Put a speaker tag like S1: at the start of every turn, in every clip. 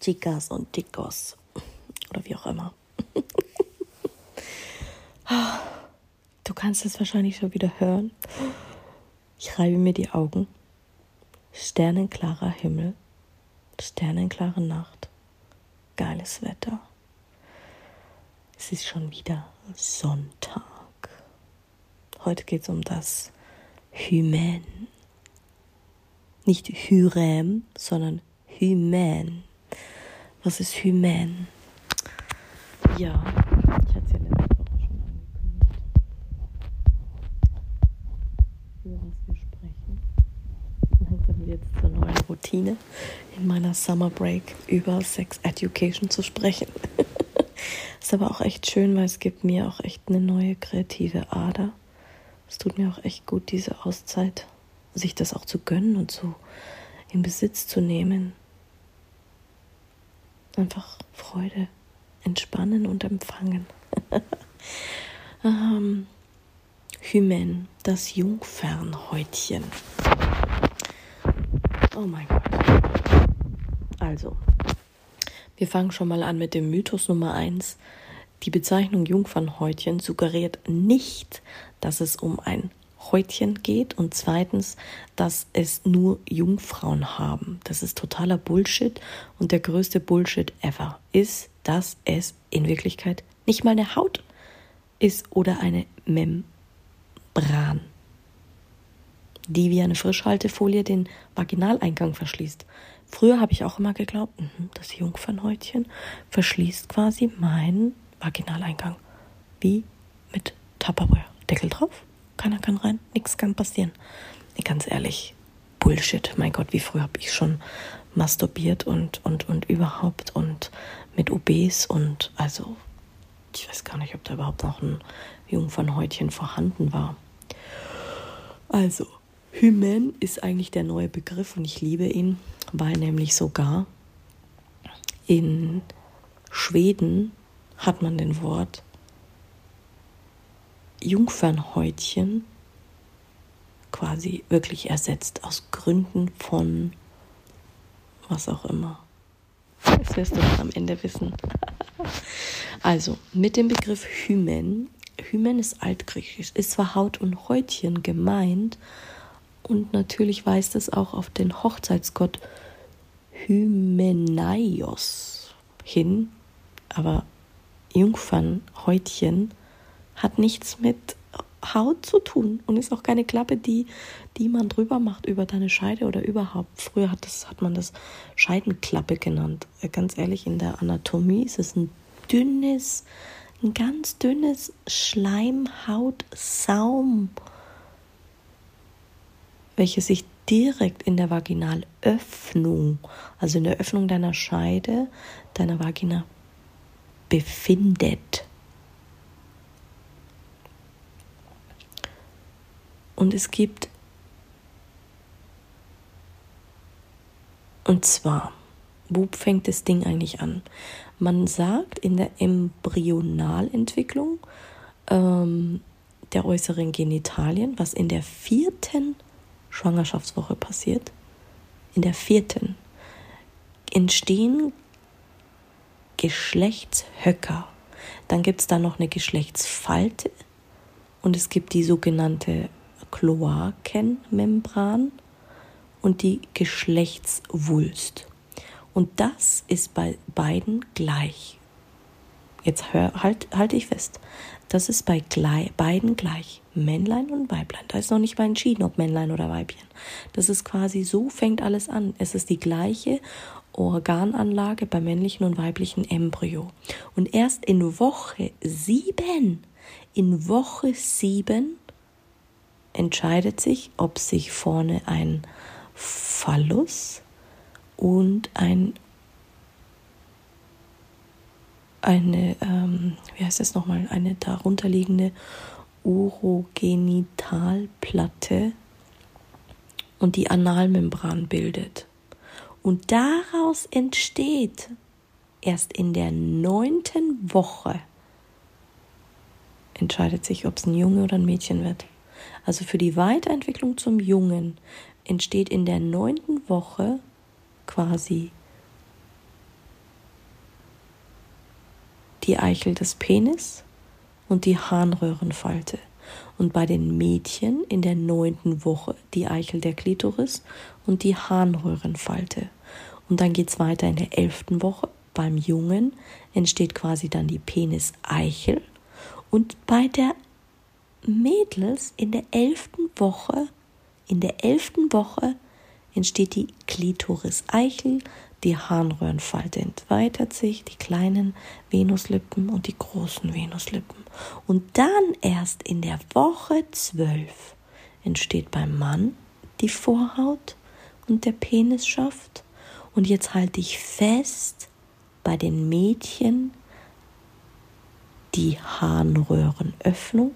S1: Chicas und Chicos. Oder wie auch immer. Du kannst es wahrscheinlich schon wieder hören. Ich reibe mir die Augen. Sternenklarer Himmel. Sternenklare Nacht. Geiles Wetter. Es ist schon wieder Sonntag. Heute geht es um das Hymen. Nicht Hyrem, sondern Hymen. Was ist Hymen? Ja, ich hatte es ja letzte Woche schon angekündigt. Über was wir sprechen. Langsam jetzt zur neuen Routine in meiner Summer Break über Sex Education zu sprechen. ist aber auch echt schön, weil es gibt mir auch echt eine neue kreative Ader. Es tut mir auch echt gut, diese Auszeit, sich das auch zu gönnen und so in Besitz zu nehmen einfach Freude, entspannen und empfangen. ähm, Hymen, das Jungfernhäutchen. Oh mein Gott. Also, wir fangen schon mal an mit dem Mythos Nummer 1. Die Bezeichnung Jungfernhäutchen suggeriert nicht, dass es um ein Häutchen geht und zweitens, dass es nur Jungfrauen haben. Das ist totaler Bullshit und der größte Bullshit ever ist, dass es in Wirklichkeit nicht mal eine Haut ist oder eine Membran, die wie eine Frischhaltefolie den Vaginaleingang verschließt. Früher habe ich auch immer geglaubt, mhm, das Jungfernhäutchen verschließt quasi meinen Vaginaleingang. Wie mit Tupperware. Deckel drauf, keiner kann rein, nichts kann passieren. Ganz ehrlich, Bullshit. Mein Gott, wie früh habe ich schon masturbiert und, und, und überhaupt und mit OBs und also, ich weiß gar nicht, ob da überhaupt noch ein Jungfernhäutchen vorhanden war. Also, Hymen ist eigentlich der neue Begriff und ich liebe ihn, weil nämlich sogar in Schweden hat man den Wort Jungfernhäutchen quasi wirklich ersetzt aus Gründen von was auch immer. Das wirst du am Ende wissen. also, mit dem Begriff Hymen, Hymen ist altgriechisch, ist zwar Haut und Häutchen gemeint und natürlich weist es auch auf den Hochzeitsgott Hymenaios hin, aber Jungfernhäutchen hat nichts mit Haut zu tun und ist auch keine Klappe, die, die man drüber macht über deine Scheide oder überhaupt. Früher hat, das, hat man das Scheidenklappe genannt. Äh, ganz ehrlich, in der Anatomie ist es ein dünnes, ein ganz dünnes Schleimhautsaum, welches sich direkt in der Vaginalöffnung, also in der Öffnung deiner Scheide, deiner Vagina befindet. Und es gibt, und zwar, wo fängt das Ding eigentlich an? Man sagt in der Embryonalentwicklung ähm, der äußeren Genitalien, was in der vierten Schwangerschaftswoche passiert, in der vierten, entstehen Geschlechtshöcker. Dann gibt es da noch eine Geschlechtsfalte und es gibt die sogenannte Kloakenmembran und die Geschlechtswulst. Und das ist bei beiden gleich. Jetzt hör, halt, halte ich fest. Das ist bei gleich, beiden gleich. Männlein und Weiblein. Da ist noch nicht mal entschieden, ob Männlein oder Weibchen. Das ist quasi so fängt alles an. Es ist die gleiche Organanlage bei männlichen und weiblichen Embryo. Und erst in Woche sieben, in Woche sieben entscheidet sich, ob sich vorne ein Phallus und ein eine, ähm, wie heißt das nochmal, eine darunterliegende Urogenitalplatte und die Analmembran bildet. Und daraus entsteht erst in der neunten Woche, entscheidet sich, ob es ein Junge oder ein Mädchen wird. Also für die Weiterentwicklung zum Jungen entsteht in der neunten Woche quasi die Eichel des Penis und die Harnröhrenfalte. Und bei den Mädchen in der neunten Woche die Eichel der Klitoris und die Harnröhrenfalte. Und dann geht es weiter in der elften Woche. Beim Jungen entsteht quasi dann die Penis-Eichel. Und bei der Mädels in der elften Woche, in der elften Woche entsteht die Klitoris-Eichel, die Harnröhrenfalte entweitert sich, die kleinen Venuslippen und die großen Venuslippen. Und dann erst in der Woche zwölf entsteht beim Mann die Vorhaut und der Penisschaft. Und jetzt halte ich fest, bei den Mädchen die Harnröhrenöffnung,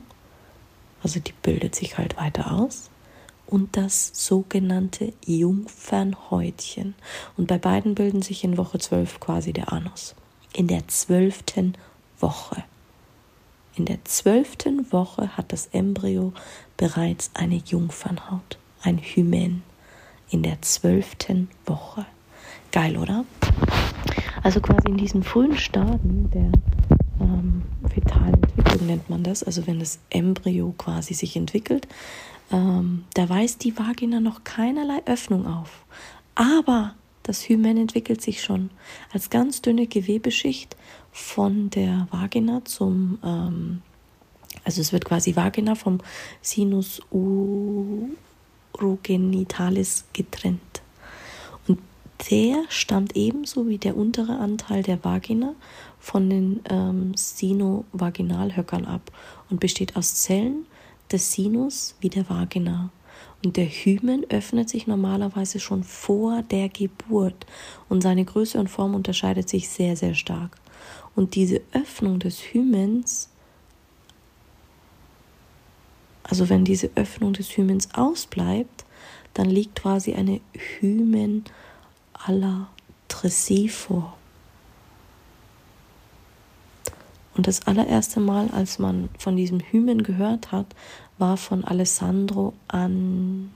S1: also die bildet sich halt weiter aus und das sogenannte Jungfernhäutchen. Und bei beiden bilden sich in Woche 12 quasi der Anus. In der zwölften Woche. In der zwölften Woche hat das Embryo bereits eine Jungfernhaut, ein Hymen. In der zwölften Woche. Geil, oder? Also quasi in diesen frühen Stadien der ähm, fetalen Entwicklung nennt man das, also wenn das Embryo quasi sich entwickelt, ähm, da weist die Vagina noch keinerlei Öffnung auf. Aber das Hymen entwickelt sich schon als ganz dünne Gewebeschicht von der Vagina zum, ähm, also es wird quasi Vagina vom Sinus urogenitalis getrennt. Und der stammt ebenso wie der untere Anteil der Vagina von den ähm, Sinovaginalhöckern ab und besteht aus Zellen, des Sinus wie der Vagina. Und der Hymen öffnet sich normalerweise schon vor der Geburt und seine Größe und Form unterscheidet sich sehr, sehr stark. Und diese Öffnung des Hymens, also wenn diese Öffnung des Hymens ausbleibt, dann liegt quasi eine Hymen à la Tressie vor. Und das allererste Mal, als man von diesem Hymen gehört hat, war von Alessandro An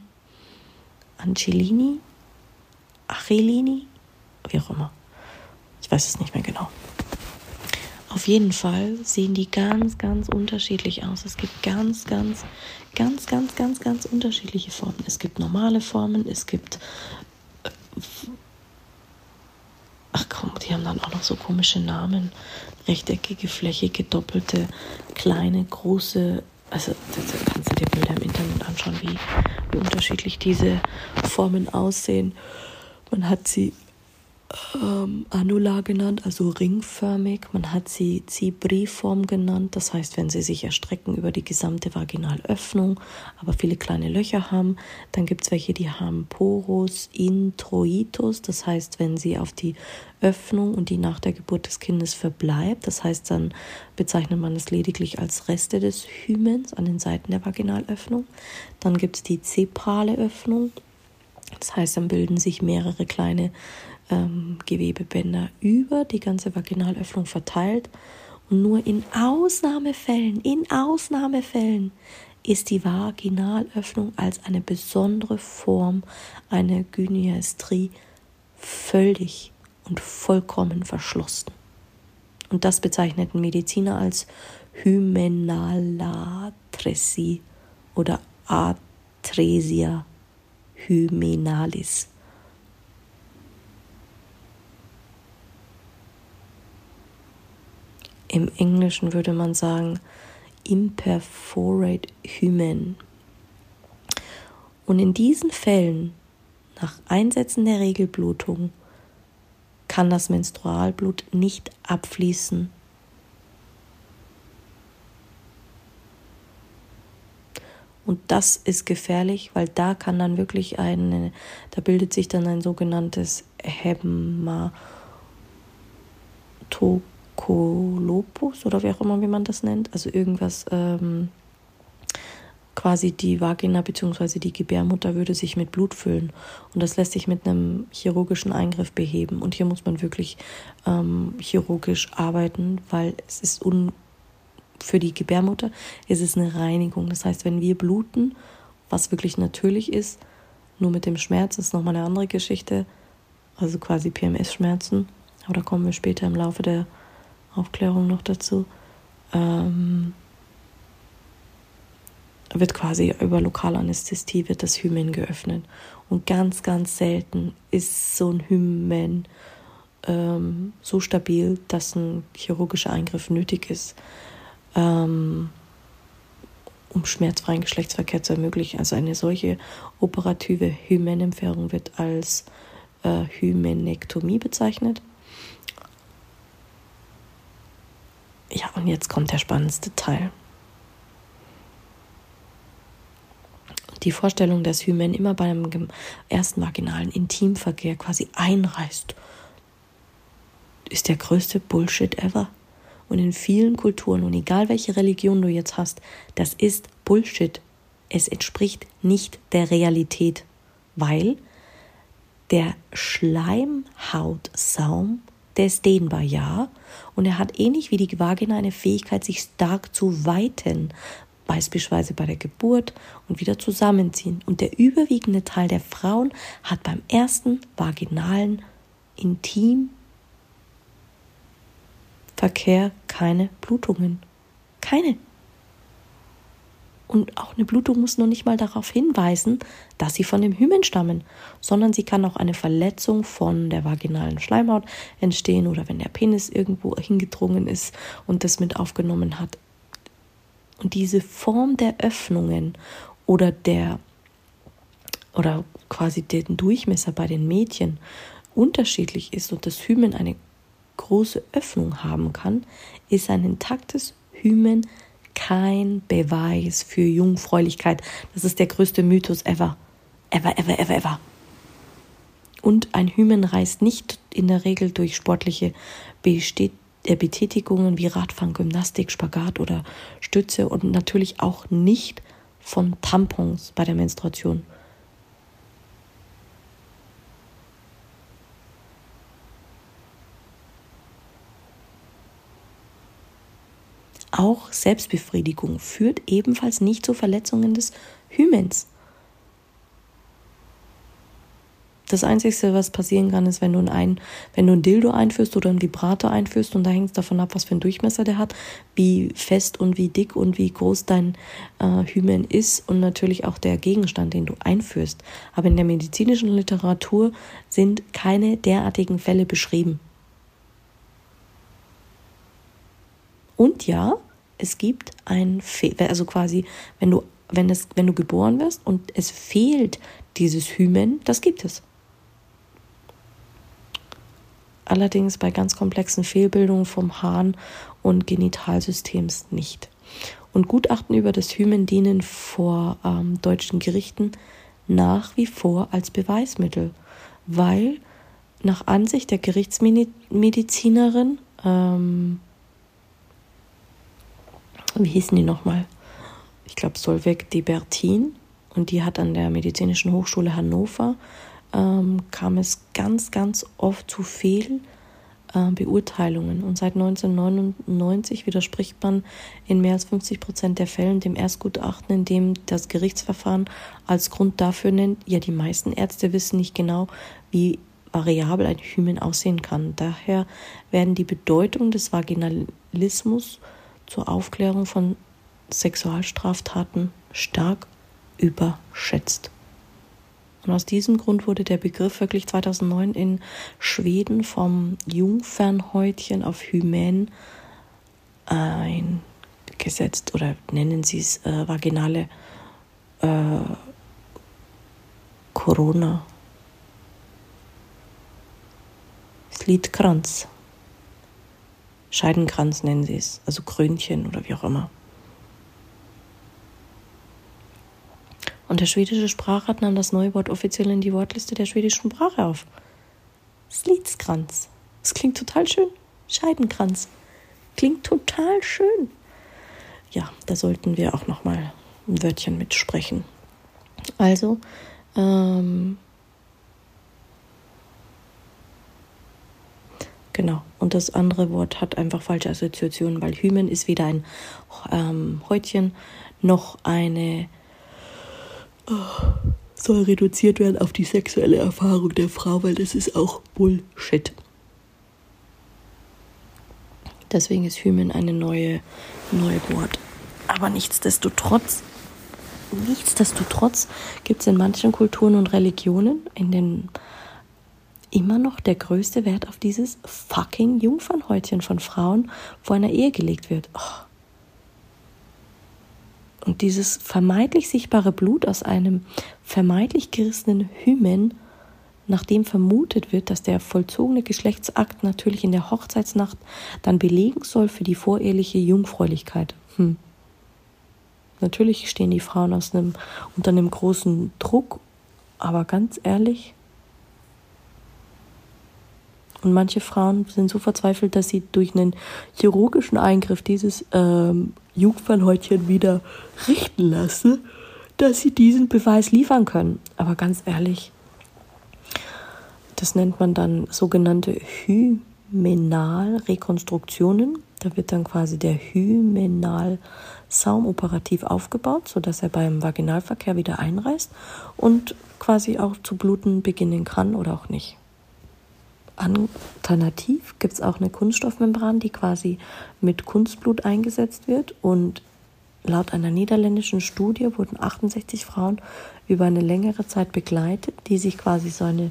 S1: Angelini, Achelini, wie auch immer. Ich weiß es nicht mehr genau. Auf jeden Fall sehen die ganz, ganz unterschiedlich aus. Es gibt ganz, ganz, ganz, ganz, ganz, ganz unterschiedliche Formen. Es gibt normale Formen, es gibt. Ach komm, die haben dann auch noch so komische Namen rechteckige, flächige, doppelte, kleine, große. Also da kannst du dir Bilder im Internet anschauen, wie, wie unterschiedlich diese Formen aussehen. Man hat sie ähm, Annular genannt, also ringförmig. Man hat sie Zibriform genannt, das heißt, wenn sie sich erstrecken über die gesamte Vaginalöffnung, aber viele kleine Löcher haben. Dann gibt es welche, die haben Porus introitus, das heißt, wenn sie auf die Öffnung und die nach der Geburt des Kindes verbleibt, das heißt, dann bezeichnet man es lediglich als Reste des Hymens an den Seiten der Vaginalöffnung. Dann gibt es die zeprale Öffnung, das heißt, dann bilden sich mehrere kleine ähm, Gewebebänder über die ganze Vaginalöffnung verteilt. Und nur in Ausnahmefällen, in Ausnahmefällen ist die Vaginalöffnung als eine besondere Form einer Gyneastrie völlig und vollkommen verschlossen. Und das bezeichneten Mediziner als Hymenalatresie oder Atresia hymenalis. Im Englischen würde man sagen imperforate hymen. Und in diesen Fällen, nach Einsetzen der Regelblutung, kann das Menstrualblut nicht abfließen. Und das ist gefährlich, weil da kann dann wirklich eine, da bildet sich dann ein sogenanntes Hämatokrit Kolopus oder wie auch immer, wie man das nennt. Also irgendwas, ähm, quasi die Vagina bzw. die Gebärmutter würde sich mit Blut füllen. Und das lässt sich mit einem chirurgischen Eingriff beheben. Und hier muss man wirklich ähm, chirurgisch arbeiten, weil es ist un für die Gebärmutter ist es eine Reinigung. Das heißt, wenn wir bluten, was wirklich natürlich ist, nur mit dem Schmerz ist nochmal eine andere Geschichte, also quasi PMS-Schmerzen, aber da kommen wir später im Laufe der Aufklärung noch dazu, ähm, wird quasi über Lokalanästhesie wird das Hymen geöffnet. Und ganz, ganz selten ist so ein Hymen ähm, so stabil, dass ein chirurgischer Eingriff nötig ist, ähm, um schmerzfreien Geschlechtsverkehr zu ermöglichen. Also eine solche operative Hymenentfernung wird als äh, Hymenektomie bezeichnet. Ja, und jetzt kommt der spannendste Teil. Die Vorstellung, dass Hymen immer beim ersten vaginalen Intimverkehr quasi einreißt, ist der größte Bullshit ever. Und in vielen Kulturen, und egal welche Religion du jetzt hast, das ist Bullshit. Es entspricht nicht der Realität, weil der Schleimhautsaum, der ist dehnbar, ja, und er hat ähnlich wie die Vagina eine Fähigkeit, sich stark zu weiten, beispielsweise bei der Geburt und wieder zusammenziehen. Und der überwiegende Teil der Frauen hat beim ersten vaginalen Intimverkehr keine Blutungen. Keine. Und auch eine Blutung muss noch nicht mal darauf hinweisen, dass sie von dem Hymen stammen, sondern sie kann auch eine Verletzung von der vaginalen Schleimhaut entstehen oder wenn der Penis irgendwo hingedrungen ist und das mit aufgenommen hat. Und diese Form der Öffnungen oder der oder quasi den Durchmesser bei den Mädchen unterschiedlich ist und das Hymen eine große Öffnung haben kann, ist ein intaktes Hymen kein Beweis für Jungfräulichkeit. Das ist der größte Mythos ever. Ever, ever, ever, ever. Und ein Hymen reißt nicht in der Regel durch sportliche äh, Betätigungen wie Radfahren, Gymnastik, Spagat oder Stütze und natürlich auch nicht von Tampons bei der Menstruation. Auch Selbstbefriedigung führt ebenfalls nicht zu Verletzungen des Hymens. Das Einzige, was passieren kann, ist, wenn du, ein, wenn du ein Dildo einführst oder ein Vibrator einführst und da hängt es davon ab, was für einen Durchmesser der hat, wie fest und wie dick und wie groß dein äh, Hymen ist und natürlich auch der Gegenstand, den du einführst. Aber in der medizinischen Literatur sind keine derartigen Fälle beschrieben. Und ja, es gibt ein, Fe also quasi, wenn du, wenn, es, wenn du geboren wirst und es fehlt dieses Hymen, das gibt es. Allerdings bei ganz komplexen Fehlbildungen vom Harn- und Genitalsystems nicht. Und Gutachten über das Hymen dienen vor ähm, deutschen Gerichten nach wie vor als Beweismittel, weil nach Ansicht der Gerichtsmedizinerin ähm, wie hießen die nochmal? Ich glaube Solveig de Bertin und die hat an der Medizinischen Hochschule Hannover, ähm, kam es ganz, ganz oft zu Fehlbeurteilungen. Äh, und seit 1999 widerspricht man in mehr als 50 Prozent der Fällen dem Erstgutachten, in dem das Gerichtsverfahren als Grund dafür nennt, ja, die meisten Ärzte wissen nicht genau, wie variabel ein Hymen aussehen kann. Daher werden die Bedeutung des Vaginalismus zur Aufklärung von Sexualstraftaten stark überschätzt. Und aus diesem Grund wurde der Begriff wirklich 2009 in Schweden vom Jungfernhäutchen auf Hymen eingesetzt oder nennen sie es äh, vaginale äh, Corona. Slidkranz. Scheidenkranz nennen sie es, also Krönchen oder wie auch immer. Und der schwedische Sprachrat nahm das neue Wort offiziell in die Wortliste der schwedischen Sprache auf. Slitskranz. Das klingt total schön. Scheidenkranz. Klingt total schön. Ja, da sollten wir auch noch mal ein Wörtchen mitsprechen. Also, ähm, Genau. Und das andere Wort hat einfach falsche Assoziationen, weil Hymen ist weder ein ähm, Häutchen noch eine oh, soll reduziert werden auf die sexuelle Erfahrung der Frau, weil das ist auch Bullshit. Deswegen ist Hymen eine neue, neue Wort. Aber nichtsdestotrotz, nichtsdestotrotz gibt es in manchen Kulturen und Religionen, in den immer noch der größte Wert auf dieses fucking Jungfernhäutchen von Frauen vor einer Ehe gelegt wird. Oh. Und dieses vermeintlich sichtbare Blut aus einem vermeintlich gerissenen Hymen, nachdem vermutet wird, dass der vollzogene Geschlechtsakt natürlich in der Hochzeitsnacht dann belegen soll für die voreheliche Jungfräulichkeit. Hm. Natürlich stehen die Frauen einem, unter einem großen Druck, aber ganz ehrlich, und manche Frauen sind so verzweifelt, dass sie durch einen chirurgischen Eingriff dieses ähm, Jungfernhäutchen wieder richten lassen, dass sie diesen Beweis liefern können. Aber ganz ehrlich, das nennt man dann sogenannte Hymenalrekonstruktionen. Da wird dann quasi der Hymenalsaum operativ aufgebaut, sodass er beim Vaginalverkehr wieder einreißt und quasi auch zu bluten beginnen kann oder auch nicht. Alternativ gibt es auch eine Kunststoffmembran, die quasi mit Kunstblut eingesetzt wird. Und laut einer niederländischen Studie wurden 68 Frauen über eine längere Zeit begleitet, die sich quasi so eine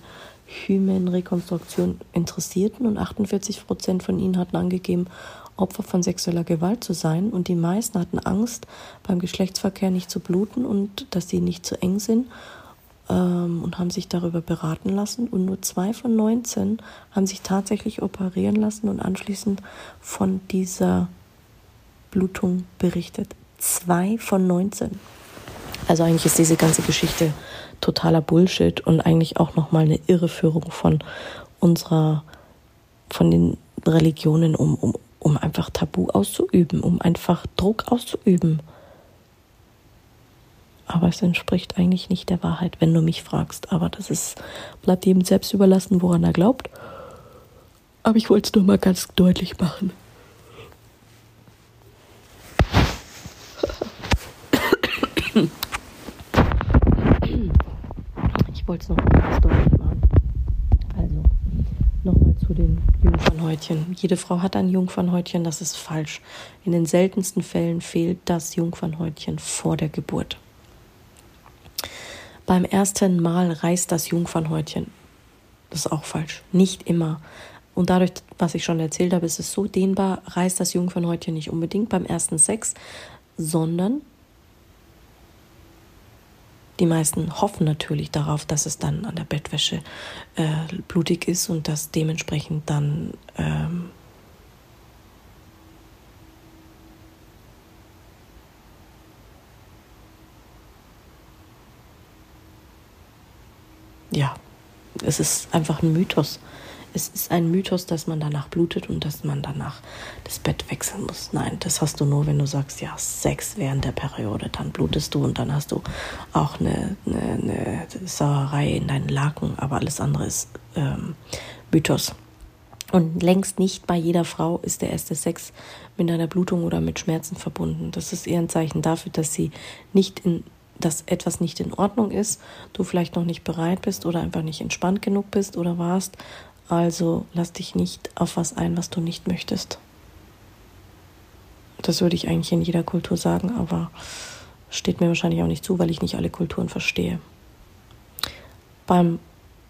S1: Hymenrekonstruktion interessierten. Und 48 Prozent von ihnen hatten angegeben, Opfer von sexueller Gewalt zu sein. Und die meisten hatten Angst, beim Geschlechtsverkehr nicht zu bluten und dass sie nicht zu eng sind ähm, und haben sich darüber beraten lassen. Und nur zwei von 19 haben sich tatsächlich operieren lassen und anschließend von dieser Blutung berichtet. Zwei von 19. Also eigentlich ist diese ganze Geschichte totaler Bullshit und eigentlich auch nochmal eine Irreführung von unserer, von den Religionen, um, um, um einfach Tabu auszuüben, um einfach Druck auszuüben aber es entspricht eigentlich nicht der Wahrheit, wenn du mich fragst. Aber das ist, bleibt jedem selbst überlassen, woran er glaubt. Aber ich wollte es nur mal ganz deutlich machen. Ich wollte es noch mal ganz deutlich machen. Also, nochmal zu den Jungfernhäutchen. Jede Frau hat ein Jungfernhäutchen, das ist falsch. In den seltensten Fällen fehlt das Jungfernhäutchen vor der Geburt. Beim ersten Mal reißt das Jungfernhäutchen. Das ist auch falsch. Nicht immer. Und dadurch, was ich schon erzählt habe, ist es so dehnbar, reißt das Jungfernhäutchen nicht unbedingt beim ersten Sex, sondern die meisten hoffen natürlich darauf, dass es dann an der Bettwäsche äh, blutig ist und dass dementsprechend dann ähm, ja, es ist einfach ein Mythos. Es ist ein Mythos, dass man danach blutet und dass man danach das Bett wechseln muss. Nein, das hast du nur, wenn du sagst, ja, Sex während der Periode, dann blutest du und dann hast du auch eine, eine, eine Sauerei in deinen Laken, aber alles andere ist ähm, Mythos. Und längst nicht bei jeder Frau ist der erste Sex mit einer Blutung oder mit Schmerzen verbunden. Das ist eher ein Zeichen dafür, dass sie nicht in dass etwas nicht in Ordnung ist, du vielleicht noch nicht bereit bist oder einfach nicht entspannt genug bist oder warst. Also lass dich nicht auf was ein, was du nicht möchtest. Das würde ich eigentlich in jeder Kultur sagen, aber steht mir wahrscheinlich auch nicht zu, weil ich nicht alle Kulturen verstehe. Beim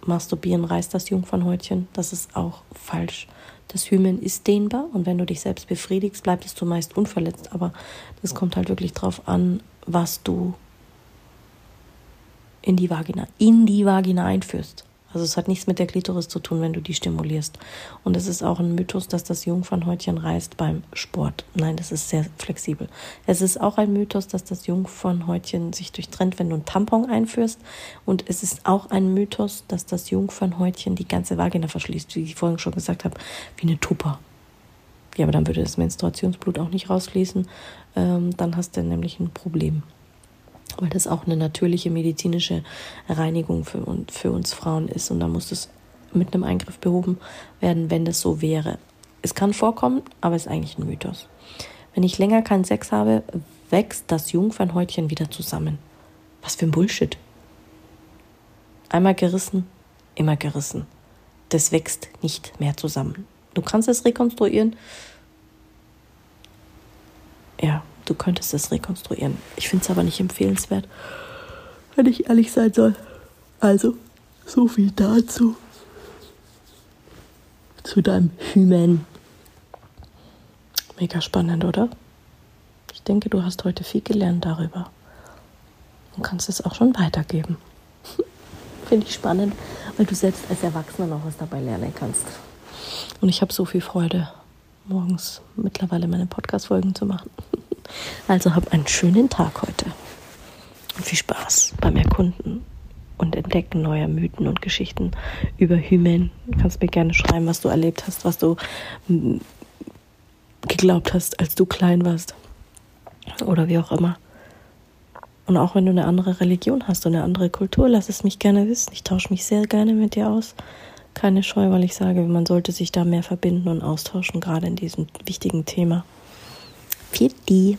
S1: Masturbieren reißt das Jungfernhäutchen, das ist auch falsch. Das Hymen ist dehnbar und wenn du dich selbst befriedigst, bleibt es zumeist unverletzt, aber das kommt halt wirklich darauf an, was du in die Vagina, in die Vagina einführst. Also es hat nichts mit der Klitoris zu tun, wenn du die stimulierst. Und es ist auch ein Mythos, dass das Jungfernhäutchen reißt beim Sport. Nein, das ist sehr flexibel. Es ist auch ein Mythos, dass das Jungfernhäutchen sich durchtrennt, wenn du einen Tampon einführst. Und es ist auch ein Mythos, dass das Jungfernhäutchen die ganze Vagina verschließt, wie ich vorhin schon gesagt habe, wie eine Tupper. Ja, aber dann würde das Menstruationsblut auch nicht rausfließen. Ähm, dann hast du nämlich ein Problem. Weil das auch eine natürliche medizinische Reinigung für, für uns Frauen ist. Und da muss das mit einem Eingriff behoben werden, wenn das so wäre. Es kann vorkommen, aber es ist eigentlich ein Mythos. Wenn ich länger keinen Sex habe, wächst das Jungfernhäutchen wieder zusammen. Was für ein Bullshit. Einmal gerissen, immer gerissen. Das wächst nicht mehr zusammen. Du kannst es rekonstruieren. Ja, du könntest es rekonstruieren. Ich finde es aber nicht empfehlenswert, wenn ich ehrlich sein soll. Also, so viel dazu. Zu deinem Hymen. Mega spannend, oder? Ich denke, du hast heute viel gelernt darüber und kannst es auch schon weitergeben. Finde ich spannend, weil du selbst als Erwachsener noch was dabei lernen kannst. Und ich habe so viel Freude, morgens mittlerweile meine Podcast-Folgen zu machen. Also hab einen schönen Tag heute. Und viel Spaß beim Erkunden und Entdecken neuer Mythen und Geschichten über Hymen. Du kannst mir gerne schreiben, was du erlebt hast, was du mm, geglaubt hast, als du klein warst. Oder wie auch immer. Und auch wenn du eine andere Religion hast und eine andere Kultur, lass es mich gerne wissen. Ich tausche mich sehr gerne mit dir aus. Keine Scheu, weil ich sage, man sollte sich da mehr verbinden und austauschen, gerade in diesem wichtigen Thema. Für die.